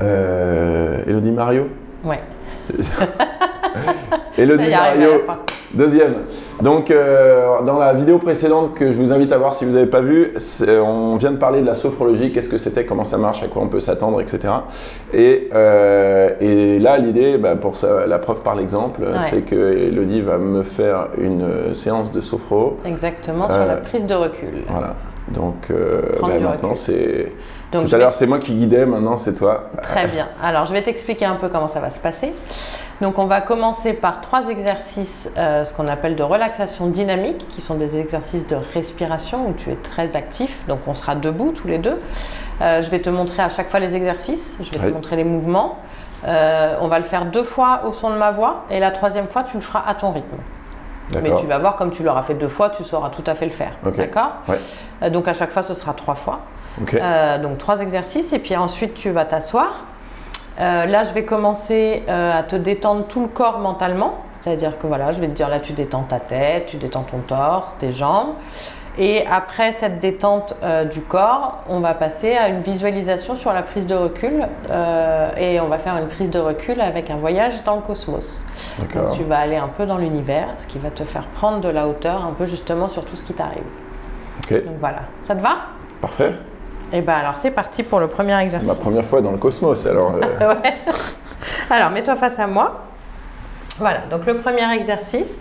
Euh, Elodie Mario Ouais. Elodie Mario, deuxième. Donc, euh, dans la vidéo précédente que je vous invite à voir si vous n'avez pas vu, c'est- on vient de parler de la sophrologie, qu'est-ce que c'était, comment ça marche, à quoi on peut s'attendre, etc. Et, euh, et là, l'idée, bah, pour ça, la preuve par l'exemple, c'est que Elodie va me faire une euh, séance de sophro. Exactement, sur Euh, la prise de recul. Voilà. Donc, euh, bah, maintenant, c'est. Donc, Tout à vais- l'heure, c'est moi qui guidais, maintenant, c'est toi. Très bien. Alors, je vais t'expliquer un peu comment ça va se passer. Donc, on va commencer par trois exercices, euh, ce qu'on appelle de relaxation dynamique, qui sont des exercices de respiration où tu es très actif. Donc, on sera debout tous les deux. Euh, je vais te montrer à chaque fois les exercices. Je vais Oui. te montrer les mouvements. Euh, on va le faire deux fois au son de ma voix et la troisième fois, tu le feras à ton rythme. Mais tu vas voir, comme tu l'auras fait deux fois, tu sauras tout à fait le faire. Ok. D'accord? Ouais. Donc, à chaque fois, ce sera trois fois. Ok. Euh, donc trois exercices et puis ensuite tu vas t'asseoir. Euh, là, je vais commencer euh, à te détendre tout le corps mentalement. C'est-à-dire que voilà, je vais te dire là, tu détends ta tête, tu détends ton torse, tes jambes. Et après cette détente du corps, on va passer à une visualisation sur la prise de recul. et on va faire une prise de recul avec un voyage dans le cosmos. Donc tu vas aller un peu dans l'univers, ce qui va te faire prendre de la hauteur un peu justement sur tout ce qui t'arrive. Ok. Donc voilà, ça te va? Parfait. Et ben alors c'est parti pour le premier C'est exercice. ma première fois dans le cosmos, alors. euh, Ouais. Alors mets-toi face à moi. Voilà, donc le premier exercice,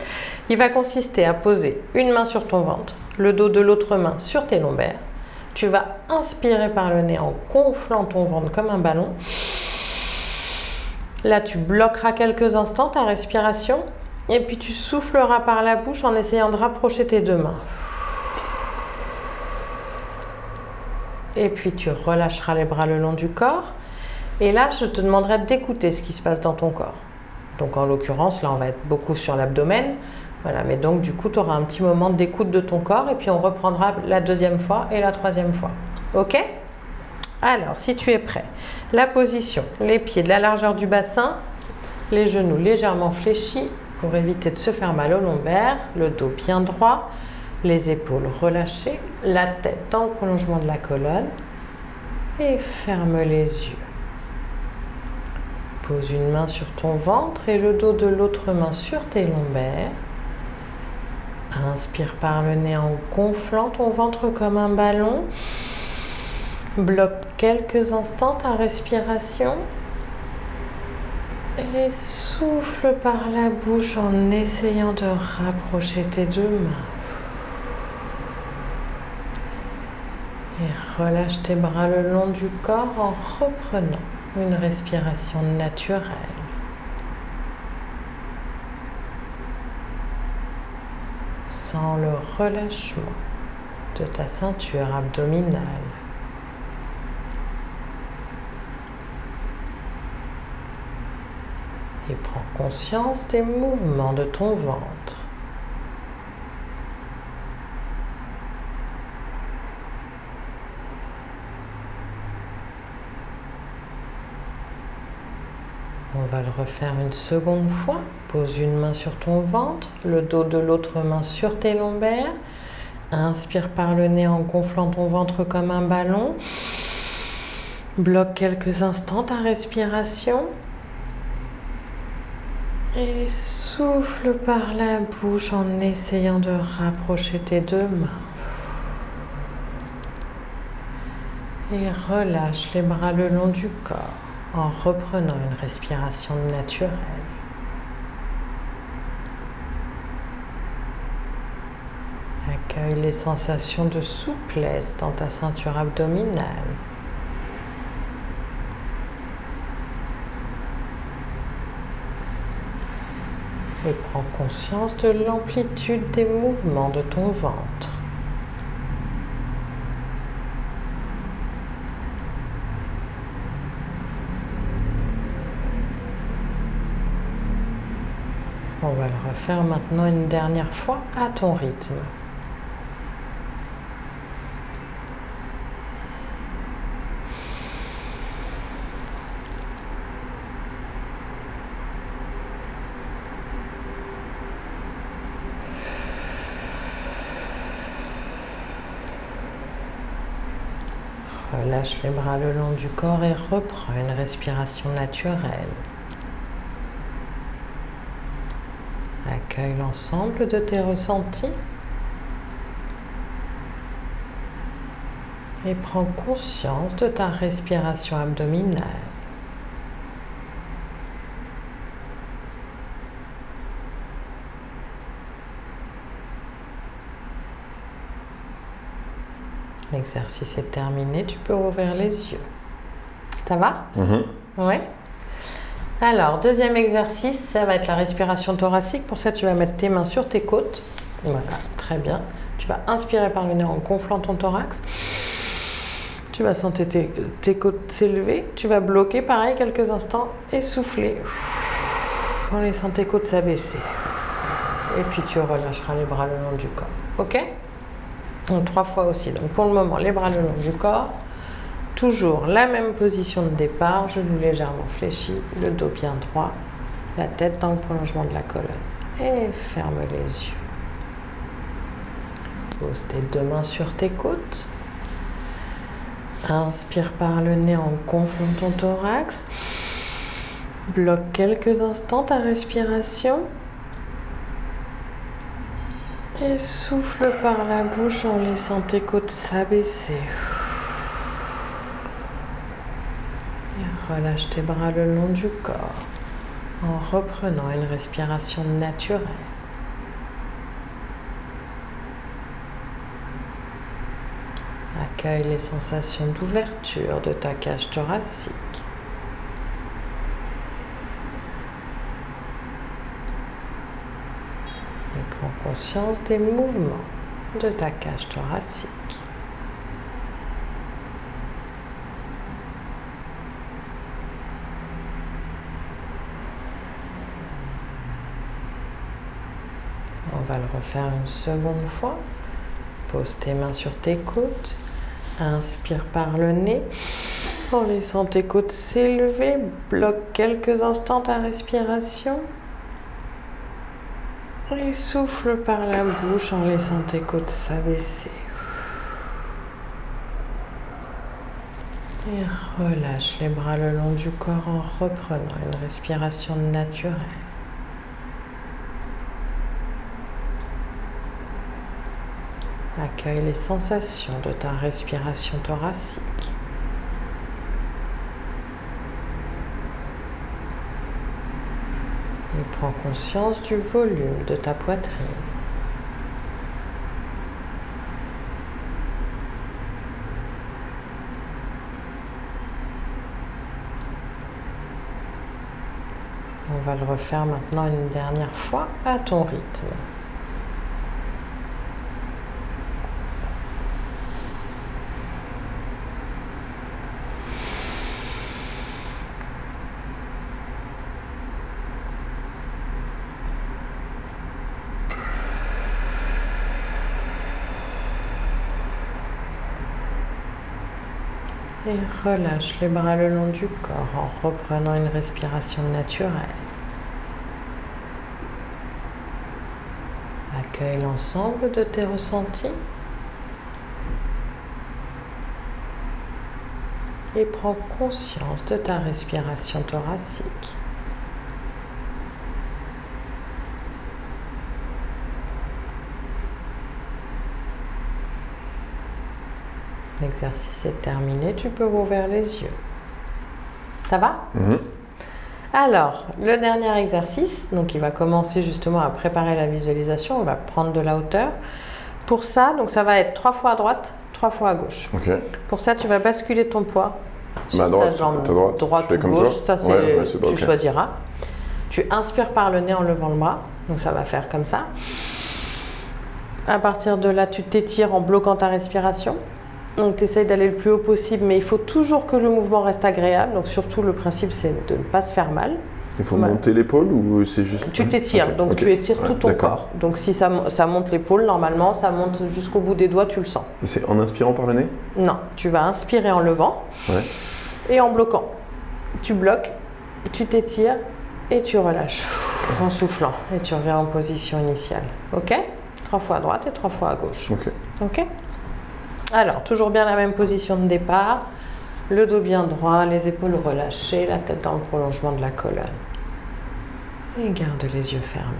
il va consister à poser une main sur ton ventre, le dos de l'autre main sur tes lombaires. Tu vas inspirer par le nez en gonflant ton ventre comme un ballon. Là, tu bloqueras quelques instants ta respiration et puis tu souffleras par la bouche en essayant de rapprocher tes deux mains. Et puis tu relâcheras les bras le long du corps. Et là, je te demanderai d'écouter ce qui se passe dans ton corps. Donc en l'occurrence, là, on va être beaucoup sur l'abdomen. Voilà, mais donc du coup, tu auras un petit moment d'écoute de ton corps et puis on reprendra la deuxième fois et la troisième fois. OK? Alors, si tu es prêt, la position, les pieds de la largeur du bassin, les genoux légèrement fléchis pour éviter de se faire mal au lombaire, le dos bien droit, les épaules relâchées, la tête dans le prolongement de la colonne et ferme les yeux. Pose une main sur ton ventre et le dos de l'autre main sur tes lombaires. Inspire par le nez en gonflant ton ventre comme un ballon. Bloque quelques instants ta respiration. Et souffle par la bouche en essayant de rapprocher tes deux mains. Et relâche tes bras le long du corps en reprenant une respiration naturelle. Sans le relâchement de ta ceinture abdominale. Et prends conscience des mouvements de ton ventre. On le refaire une seconde fois. Pose une main sur ton ventre, le dos de l'autre main sur tes lombaires. Inspire par le nez en gonflant ton ventre comme un ballon. Bloque quelques instants ta respiration. Et souffle par la bouche en essayant de rapprocher tes deux mains. Et relâche les bras le long du corps en reprenant une respiration naturelle. Accueille les sensations de souplesse dans ta ceinture abdominale. Et prends conscience de l'amplitude des mouvements de ton ventre. On va le refaire maintenant une dernière fois à ton rythme. Relâche les bras le long du corps et reprends une respiration naturelle. Accueille l'ensemble de tes ressentis et prends conscience de ta respiration abdominale. L'exercice est terminé, tu peux ouvrir les yeux. Ça va? Mhm. Oui. Alors, deuxième exercice, ça va être la respiration thoracique. Pour ça, tu vas mettre tes mains sur tes côtes. Voilà, très bien. Tu vas inspirer par le nez en gonflant ton thorax. Tu vas sentir tes, tes côtes s'élever. Tu vas bloquer, pareil, quelques instants et souffler en laissant tes côtes s'abaisser. Et puis, tu relâcheras les bras le long du corps. OK? Donc, trois fois aussi. Donc, pour le moment, les bras le long du corps. Toujours la même position de départ, genoux légèrement fléchis, le dos bien droit, la tête dans le prolongement de la colonne. Et ferme les yeux. Pose tes deux mains sur tes côtes. Inspire par le nez en gonflant ton thorax. Bloque quelques instants ta respiration. Et souffle par la bouche en laissant tes côtes s'abaisser. Et relâche tes bras le long du corps en reprenant une respiration naturelle. Accueille les sensations d'ouverture de ta cage thoracique. Et prends conscience des mouvements de ta cage thoracique. On va le refaire une seconde fois. Pose tes mains sur tes côtes. Inspire par le nez en laissant tes côtes s'élever. Bloque quelques instants ta respiration. Et souffle par la bouche en laissant tes côtes s'abaisser. Et relâche les bras le long du corps en reprenant une respiration naturelle. Accueille les sensations de ta respiration thoracique. Et prends conscience du volume de ta poitrine. On va le refaire maintenant une dernière fois à ton rythme. Et relâche les bras le long du corps en reprenant une respiration naturelle. Accueille l'ensemble de tes ressentis. Et prends conscience de ta respiration thoracique. L'exercice est terminé, tu peux ouvrir les yeux. Ça va Mhm. Alors, le dernier exercice, donc il va commencer justement à préparer la visualisation, on va prendre de la hauteur. Pour ça, donc ça va être trois fois à droite, trois fois à gauche. Pour ça, tu vas basculer ton poids sur Ma droite, ta jambe ta droite. droite ou comme gauche, ça c'est Ouais, ouais, tu choisiras. Tu inspires par le nez en levant le bras, donc ça va faire comme ça. À partir de là, tu t'étires en bloquant ta respiration. Donc tu essayes d'aller le plus haut possible, mais il faut toujours que le mouvement reste agréable. Donc surtout le principe c'est de ne pas se faire mal. Il faut monter l'épaule ou c'est juste. Tu t'étires, donc tu étires Ouais, tout ton corps. Donc si ça, ça monte l'épaule, normalement, ça monte jusqu'au bout des doigts, tu le sens. Et C'est en inspirant par le nez? Non, tu vas inspirer en levant Ouais. et en bloquant. Tu bloques, tu t'étires et tu relâches en soufflant. Et tu reviens en position initiale. Ok? Trois fois à droite et trois fois à gauche. Ok. Ok? Alors, toujours bien la même position de départ. Le dos bien droit, les épaules relâchées, la tête dans le prolongement de la colonne. Et garde les yeux fermés.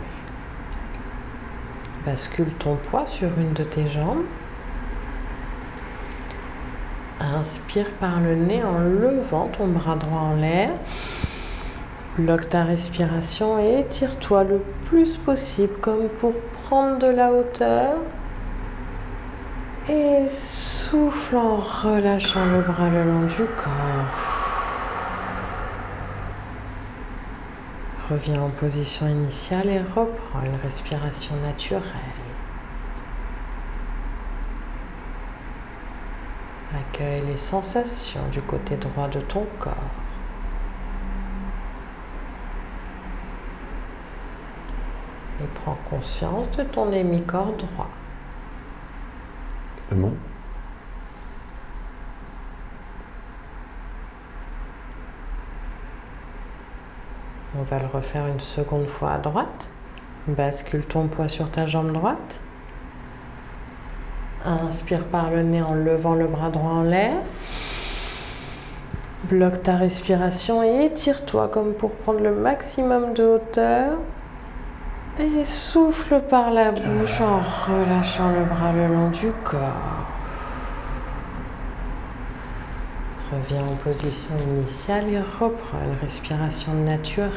Bascule ton poids sur une de tes jambes. Inspire par le nez en levant ton bras droit en l'air. Bloque ta respiration et étire-toi le plus possible comme pour prendre de la hauteur. Et souffle en relâchant le bras le long du corps. Reviens en position initiale et reprends une respiration naturelle. Accueille les sensations du côté droit de ton corps. Et prends conscience de ton hémicorps droit. On va le refaire une seconde fois à droite. Bascule ton poids sur ta jambe droite. Inspire par le nez en levant le bras droit en l'air. Bloque ta respiration et étire-toi comme pour prendre le maximum de hauteur. Et souffle par la bouche en relâchant le bras le long du corps. Reviens en position initiale et reprends une respiration naturelle.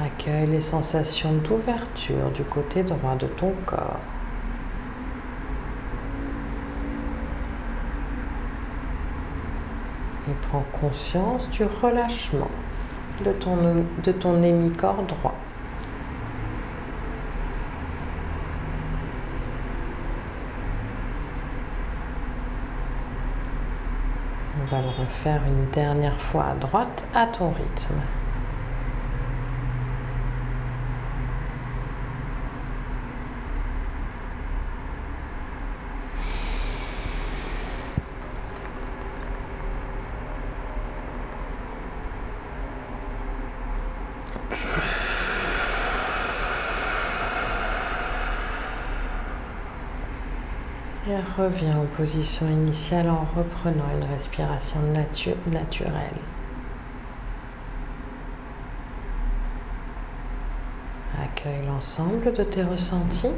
Accueille les sensations d'ouverture du côté droit de ton corps. Et prends conscience du relâchement de ton, de ton hémicorps droit. On va le refaire une dernière fois à droite à ton rythme. Et reviens en position initiale en reprenant une respiration natu- naturelle. Accueille l'ensemble de tes ressentis.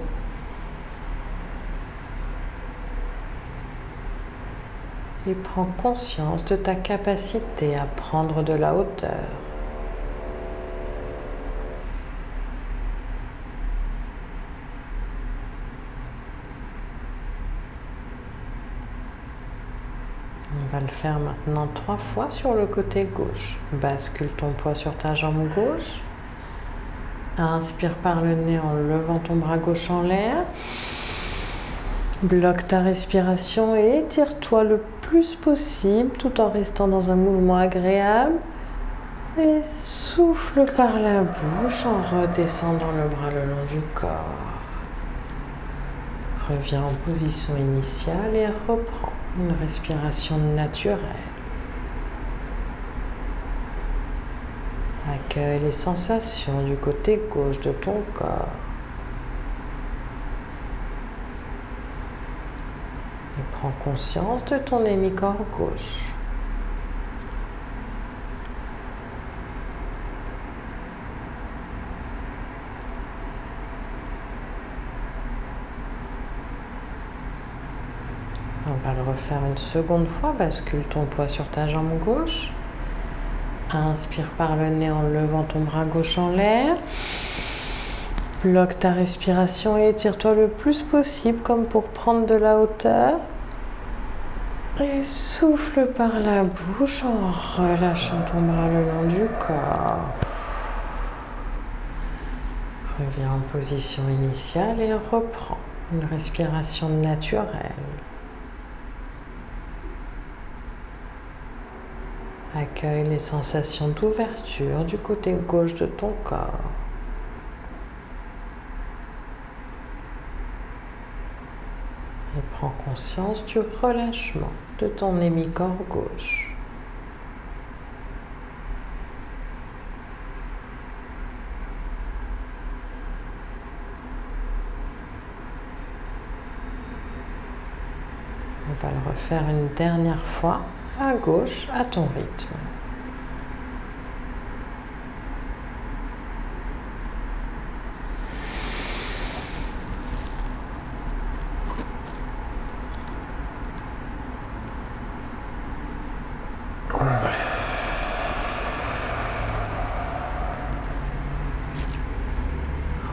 Et prends conscience de ta capacité à prendre de la hauteur. On va le faire maintenant trois fois sur le côté gauche. Bascule ton poids sur ta jambe gauche. Inspire par le nez en levant ton bras gauche en l'air. Bloque ta respiration et étire-toi le plus possible tout en restant dans un mouvement agréable. Et souffle par la bouche en redescendant le bras le long du corps. Reviens en position initiale et reprends une respiration naturelle. Accueille les sensations du côté gauche de ton corps. Et prends conscience de ton hémicorps gauche. Une seconde fois. Bascule ton poids sur ta jambe gauche. Inspire par le nez en levant ton bras gauche en l'air. Bloque ta respiration et étire-toi le plus possible comme pour prendre de la hauteur. Et souffle par la bouche en relâchant ton bras le long du corps. Reviens en position initiale et reprends une respiration naturelle. Accueille les sensations d'ouverture du côté gauche de ton corps. Et prends conscience du relâchement de ton hémicorps gauche. On va le refaire une dernière fois à gauche à ton rythme.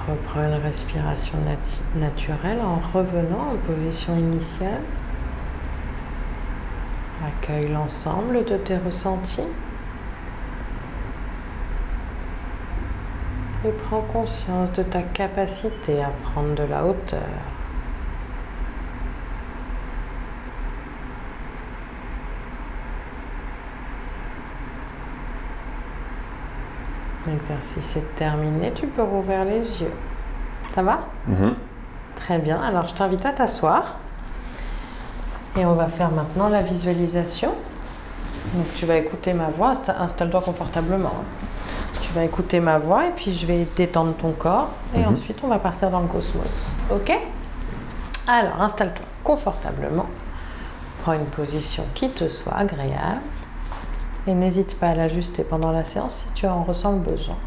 Reprends une respiration naturelle en revenant en position initiale. Accueille l'ensemble de tes ressentis. Et prends conscience de ta capacité à prendre de la hauteur. L'exercice est terminé, tu peux rouvrir les yeux. Ça va? Mhm. Très bien, alors je t'invite à t'asseoir. Et on va faire maintenant la visualisation. Donc tu vas écouter ma voix, Insta- installe-toi confortablement. hein. Tu vas écouter ma voix et puis je vais détendre ton corps et Mhm. ensuite on va partir dans le cosmos. Ok? Alors installe-toi confortablement. Prends une position qui te soit agréable et n'hésite pas à l'ajuster pendant la séance si tu en ressens le besoin.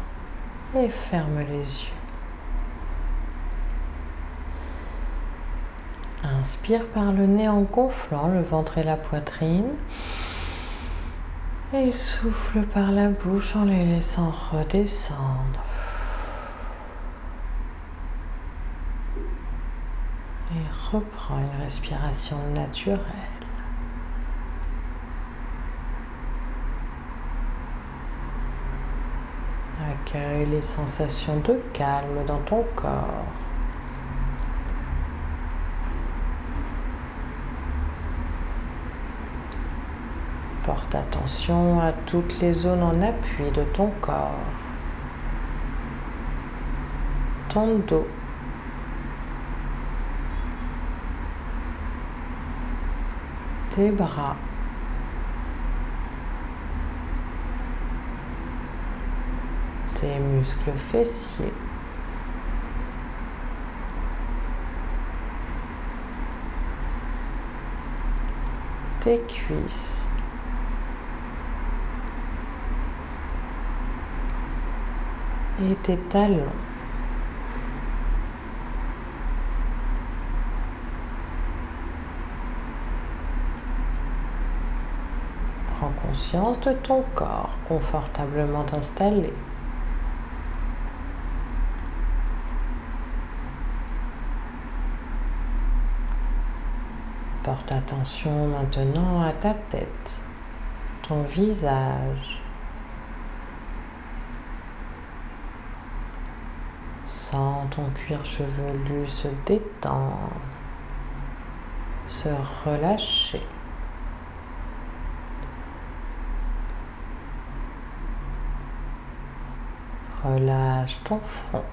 Et ferme les yeux. Inspire par le nez en gonflant le ventre et la poitrine. Et souffle par la bouche en les laissant redescendre. Et reprends une respiration naturelle. Accueille les sensations de calme dans ton corps. Porte attention à toutes les zones en appui de ton corps. Ton dos. Tes bras. Tes muscles fessiers. Tes cuisses. Et tes talons. Prends conscience de ton corps confortablement installé. Porte attention maintenant à ta tête, ton visage. Sens ton cuir chevelu se détendre, se relâcher. Relâche ton front.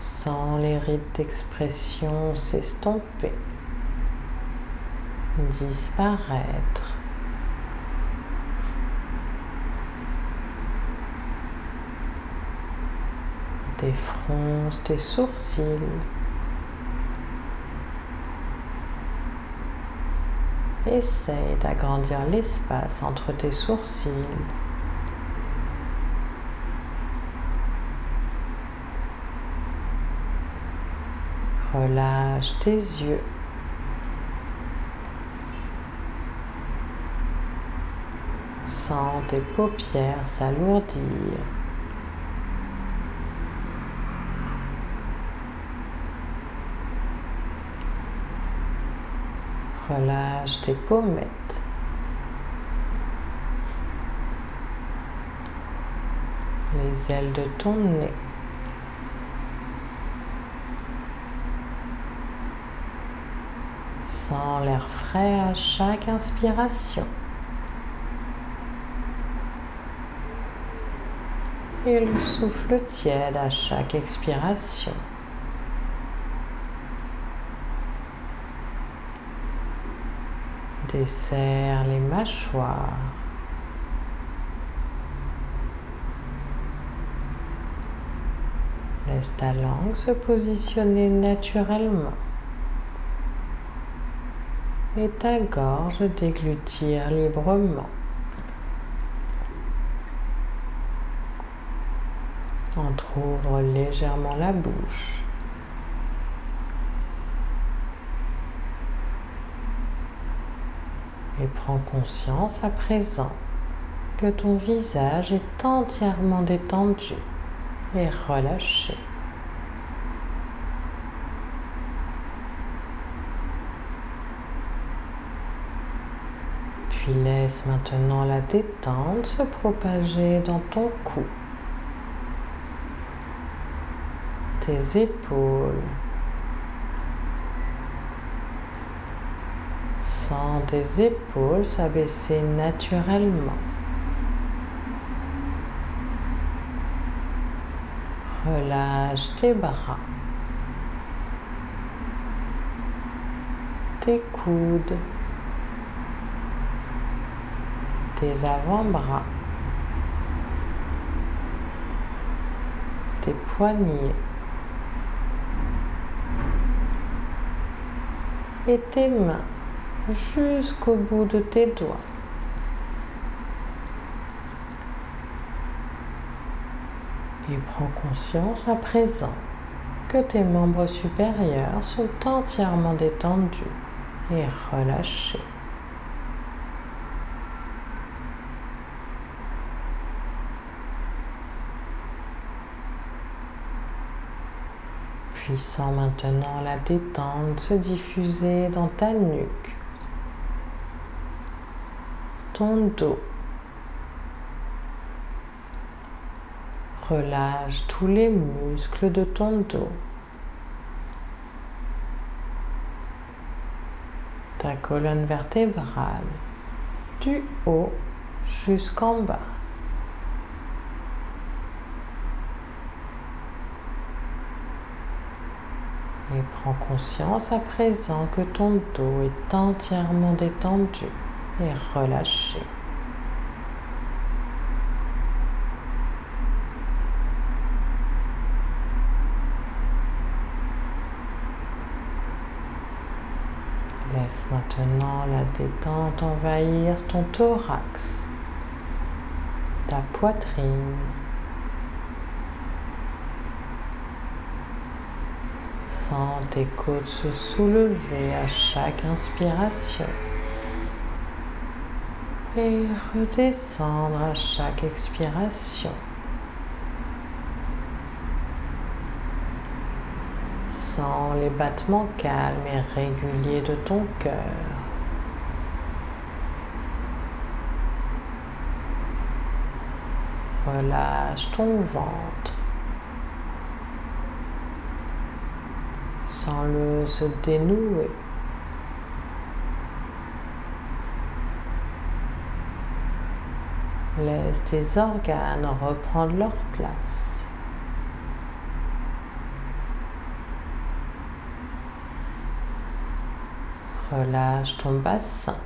Sens les rides d'expression s'estomper, disparaître. Défronce tes sourcils. Essaye d'agrandir l'espace entre tes sourcils. Relâche tes yeux. Sens tes paupières s'alourdir. Relâche tes pommettes. Les ailes de ton nez. Sens l'air frais à chaque inspiration. Et le souffle tiède à chaque expiration. Desserre les mâchoires. Laisse ta langue se positionner naturellement et ta gorge déglutir librement. Entrouvre légèrement la bouche. Et conscience à présent que ton visage est entièrement détendu et relâché. Puis laisse maintenant la détente se propager dans ton cou, tes épaules, Tes épaules s'abaisser naturellement. Relâche tes bras, tes coudes, tes avant-bras, tes poignets. Et tes mains jusqu'au bout de tes doigts. Et prends conscience à présent que tes membres supérieurs sont entièrement détendus et relâchés. Puis sens maintenant la détente se diffuser dans ta nuque, ton dos. Relâche tous les muscles de ton dos. Ta colonne vertébrale du haut jusqu'en bas. Et prends conscience à présent que ton dos est entièrement détendu et relâché. Laisse maintenant la détente envahir ton thorax, ta poitrine, Sens tes côtes se soulever à chaque inspiration et redescendre à chaque expiration. Sens les battements calmes et réguliers de ton cœur. Relâche ton ventre. Sens-le se dénouer. Laisse tes organes reprendre leur place. Relâche ton bassin,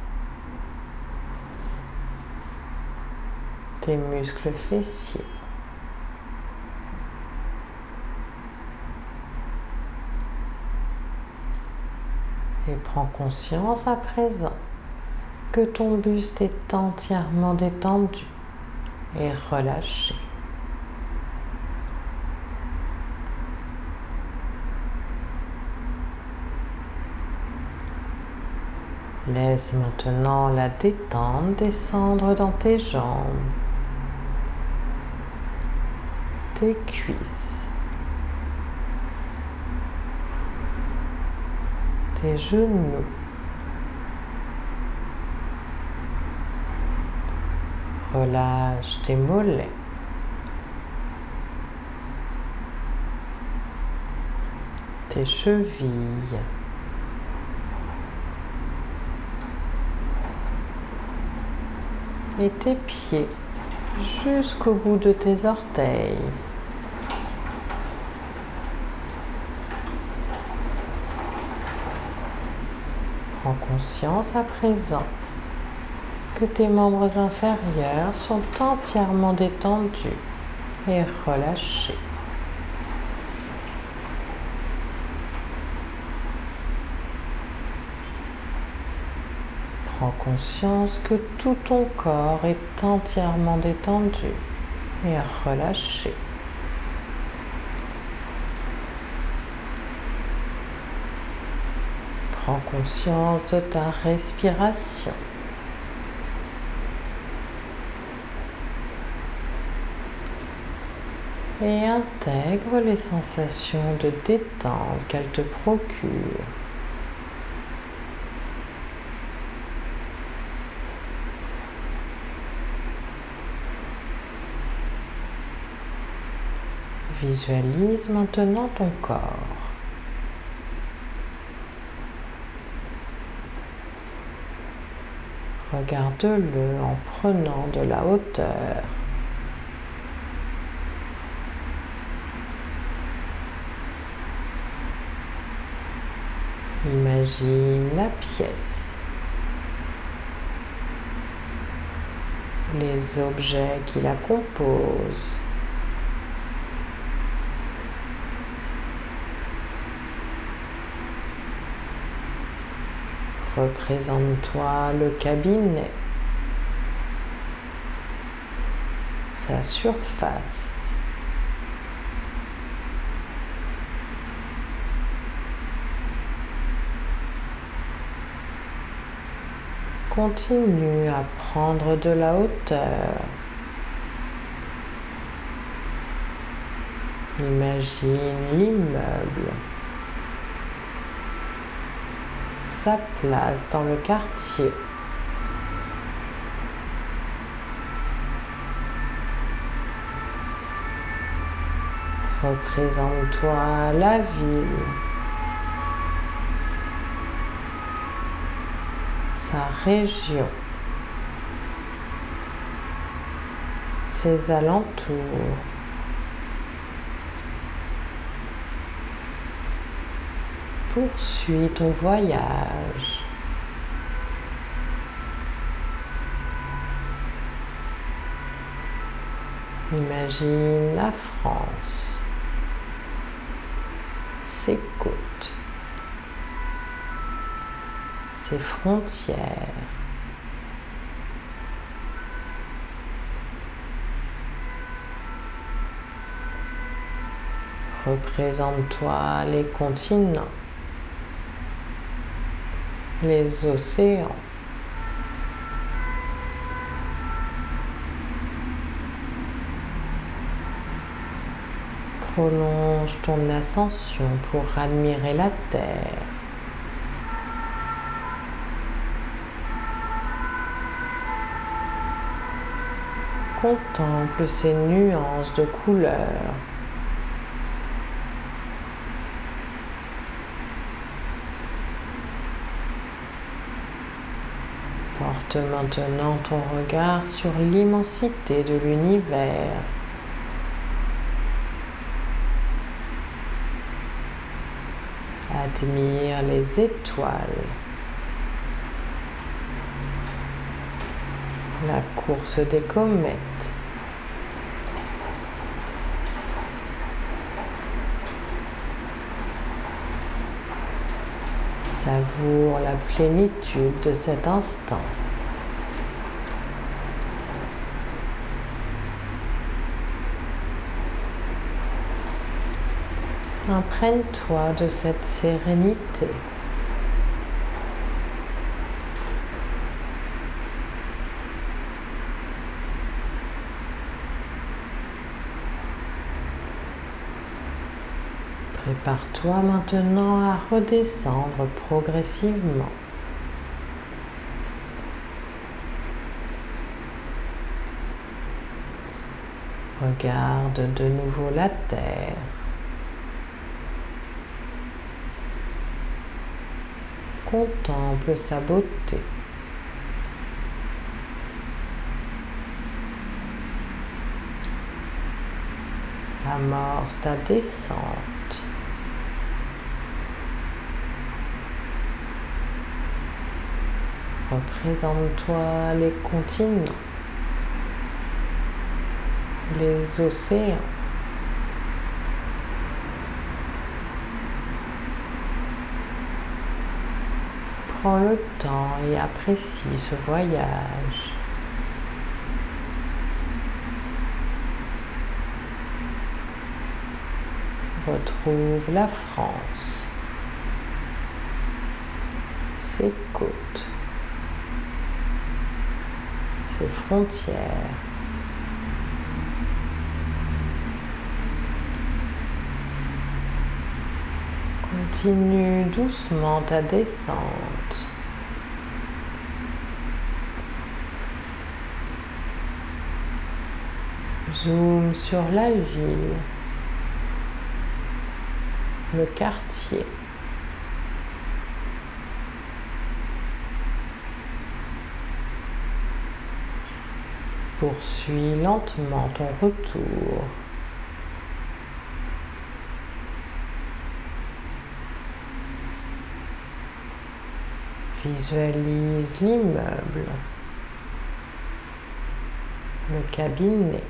tes muscles fessiers. Et prends conscience à présent que ton buste est entièrement détendu et relâché. Laisse maintenant la détente descendre dans tes jambes, tes cuisses, tes genoux, Relâche tes mollets. Tes chevilles. Et tes pieds jusqu'au bout de tes orteils. Prends conscience à présent que tes membres inférieurs sont entièrement détendus et relâchés. Prends conscience que tout ton corps est entièrement détendu et relâché. Prends conscience de ta respiration. Et intègre les sensations de détente qu'elle te procure. Visualise maintenant ton corps. Regarde-le en prenant de la hauteur. Imagine la pièce, les objets qui la composent. Représente-toi le cabinet, sa surface. Continue à prendre de la hauteur. Imagine l'immeuble. sa place dans le quartier. Représente-toi la ville, sa région, ses alentours. poursuis ton voyage. Imagine la France, ses côtes, ses frontières. Représente-toi les continents les océans. Prolonge ton ascension pour admirer la Terre. Contemple ces nuances de couleurs. Porte maintenant ton regard sur l'immensité de l'univers. Admire les étoiles. La course des comètes. Savoure la plénitude de cet instant. Imprègne-toi de cette sérénité. Prépare-toi maintenant à redescendre progressivement. Regarde de nouveau la terre. Contemple sa beauté. Amorce ta descente. Représente-toi les continents, les océans. Prends le temps et apprécie ce voyage. Retrouve la France, ses côtes, ses frontières. Continue doucement ta descente. Zoom sur la ville, le quartier. Poursuis lentement ton retour. Visualise l'immeuble, le cabinet.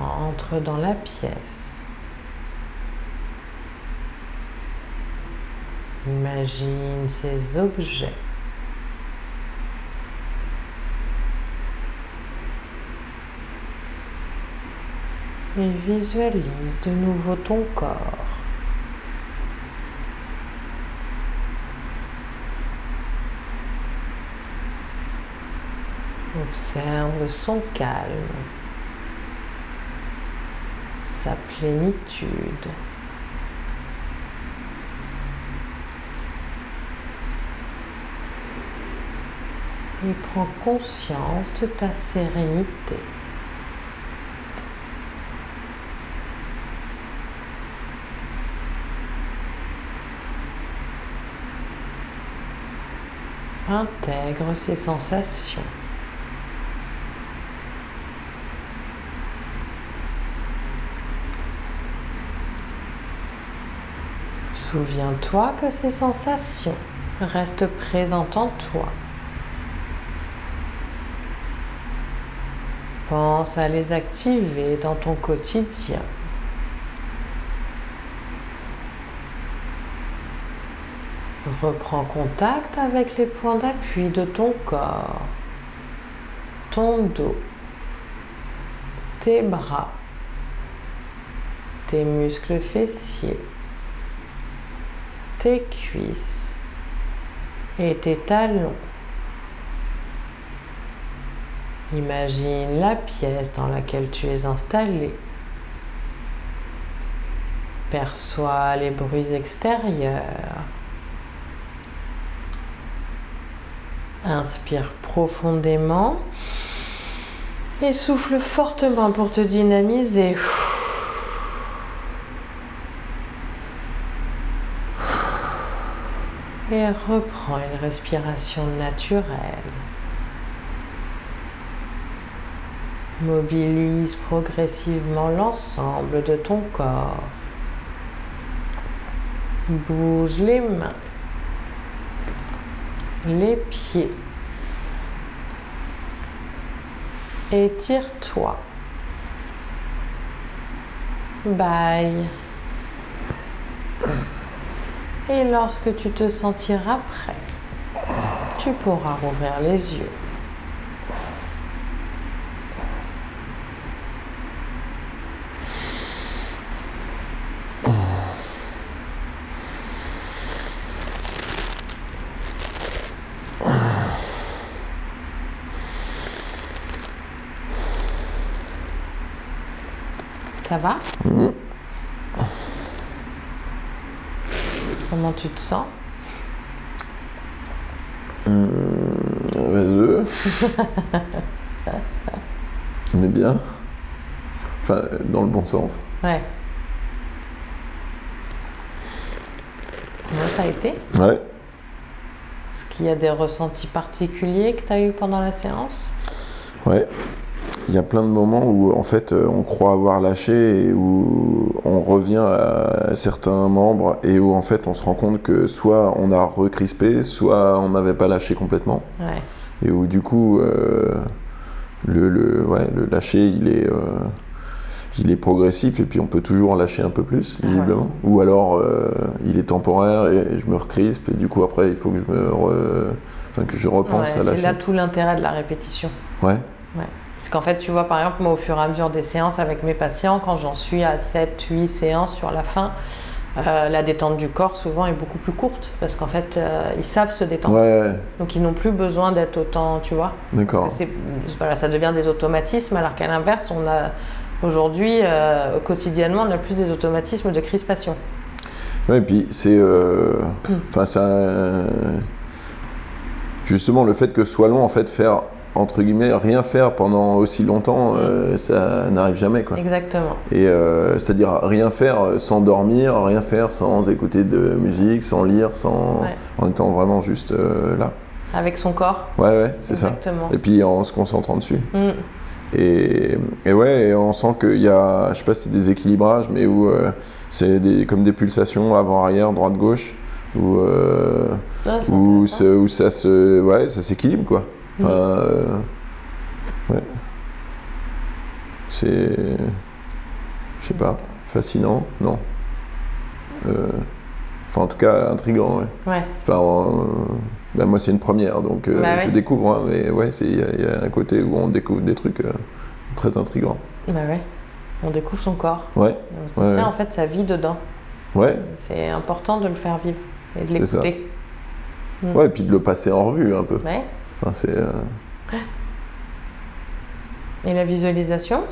Entre dans la pièce. Imagine ces objets. Et visualise de nouveau ton corps. Observe son calme, sa plénitude. Et prends conscience de ta sérénité. Intègre ces sensations. Souviens-toi que ces sensations restent présentes en toi. Pense à les activer dans ton quotidien. Reprends contact avec les points d'appui de ton corps, ton dos, tes bras, tes muscles fessiers tes cuisses et tes talons. Imagine la pièce dans laquelle tu es installé. Perçois les bruits extérieurs. Inspire profondément et souffle fortement pour te dynamiser. et reprends une respiration naturelle. Mobilise progressivement l'ensemble de ton corps. Bouge les mains, les pieds. Étire-toi. Bye. Et lorsque tu te sentiras prêt, tu pourras rouvrir les yeux. Ça va mmh. Comment tu te sens mmh, Mais bien. Enfin, dans le bon sens. Ouais. Comment ça a été Ouais. Est-ce qu'il y a des ressentis particuliers que tu as eu pendant la séance Ouais il y a plein de moments où en fait euh, on croit avoir lâché et où on revient à certains membres et où en fait on se rend compte que soit on a recrispé, soit on n'avait pas lâché complètement. Et où du coup euh, le, le, ouais, le lâcher il est, euh, il est progressif et puis on peut toujours en lâcher un peu plus, Ah ouais. visiblement. Ou alors euh, il est temporaire et je me recrispe et du coup après il faut que je me re- enfin, que je repense à c'est lâcher. là tout l'intérêt de la répétition. Ouais, Parce qu'en fait, tu vois, par exemple, moi, au fur et à mesure des séances avec mes patients, quand j'en suis à 7, 8 séances sur la fin, euh, la détente du corps, souvent, est beaucoup plus courte. Parce qu'en fait, euh, ils savent se détendre. ouais, Donc, ils n'ont plus besoin d'être autant, tu vois. d'accord. Voilà, ça devient des automatismes, alors qu'à l'inverse, on a aujourd'hui, euh, quotidiennement, on a plus des automatismes de crispation. Ouais, et puis c'est. Enfin, ça. Justement, le fait que ce soit long, en fait, faire, entre guillemets, rien faire pendant aussi longtemps, euh, ça n'arrive jamais, quoi. Exactement. Et euh, c'est-à-dire rien faire sans dormir, rien faire sans écouter de musique, sans lire, sans. Ouais. en étant vraiment juste euh, là. Avec son corps. Ouais, ouais, c'est ça. Exactement. Et puis en se concentrant dessus. Mm. Et, et ouais, et on sent qu'il y a, je sais pas si c'est des équilibrages, mais où c'est des, comme des pulsations avant-arrière, droite-gauche, où, c'est où, ça se, ouais, ça s'équilibre quoi. Enfin, euh, ouais. C'est, je sais pas, fascinant, non. Euh, enfin, en tout cas, intriguant, ouais. Ouais. Enfin, euh, ben, moi, c'est une première, donc Bah je découvre, hein, mais ouais, il y, a- il y a un côté où on découvre des trucs très intrigants. Bah ouais. On découvre son corps. Ouais, on Ouais, en fait, ça vit dedans. ouais, C'est important de le faire vivre et de l'écouter. Mm. ouais, et puis de le passer en revue un peu. Ouais. Enfin, c'est, euh, Et la visualisation?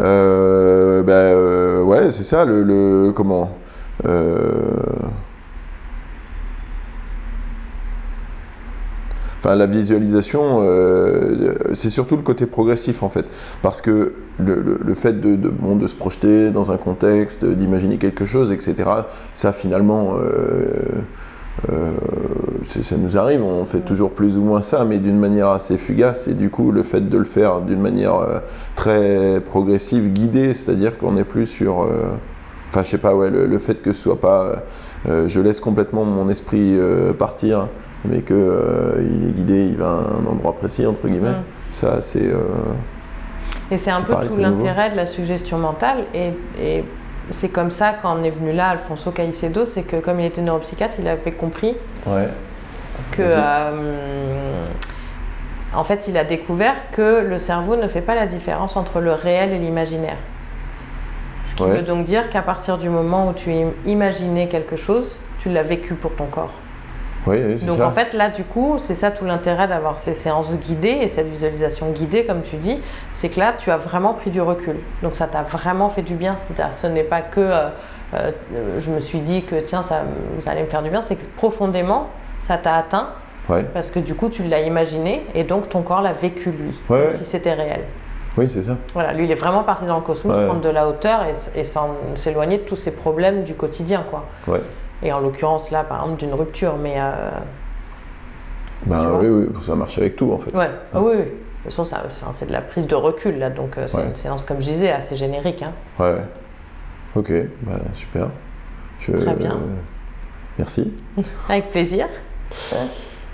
Euh, ben, euh, ouais, c'est ça, le, le- comment euh, Enfin, la visualisation, c'est surtout le côté progressif en fait, parce que le, le- le fait de, de, bon, de se projeter dans un contexte, d'imaginer quelque chose, etc. Ça finalement, euh, euh, ça nous arrive, on fait toujours plus ou moins ça, mais d'une manière assez fugace. Et du coup, le fait de le faire d'une manière euh, très progressive, guidée, c'est-à-dire qu'on n'est plus sur, euh, enfin, je sais pas, ouais, le, le fait que ce soit pas, euh, je laisse complètement mon esprit euh, partir mais euh, il est guidé, il va à un endroit précis entre guillemets. Mm. Ça, c'est euh, Et c'est un peu pareil, tout l'intérêt de la suggestion mentale. Et, et c'est comme ça, quand on est venu là, Alfonso Caicedo, c'est que comme il était neuropsychiatre, il avait compris ouais, que. Euh, en fait, il a découvert que le cerveau ne fait pas la différence entre le réel et l'imaginaire. Ce qui Ouais. veut donc dire qu'à partir du moment où tu im- imaginais quelque chose, tu l'as vécu pour ton corps. Oui, oui, c'est Donc ça. en fait là du coup c'est ça tout l'intérêt d'avoir ces séances guidées et cette visualisation guidée comme tu dis, c'est que là tu as vraiment pris du recul. Donc ça t'a vraiment fait du bien. C'est-à-dire ce n'est pas que euh, euh, je me suis dit que tiens ça, ça allait me faire du bien, c'est que profondément ça t'a atteint Ouais, parce que du coup tu l'as imaginé et donc ton corps l'a vécu lui, Ouais, comme ouais. si c'était réel. oui, c'est ça. Voilà, lui il est vraiment parti dans le cosmos, prendre de la hauteur et, s'éloigner de tous ces problèmes du quotidien quoi. Ouais. Et en l'occurrence là par exemple d'une rupture, mais euh, Ben oui, oui, ça marche avec tout en fait. Ouais, ah oui, oui. De toute façon, c'est de la prise de recul, là, donc euh, c'est Ouais. une séance, comme je disais, assez générique. Hein. Ouais. ouais. Ok, bah, super. Je- Très bien. Merci. Avec plaisir.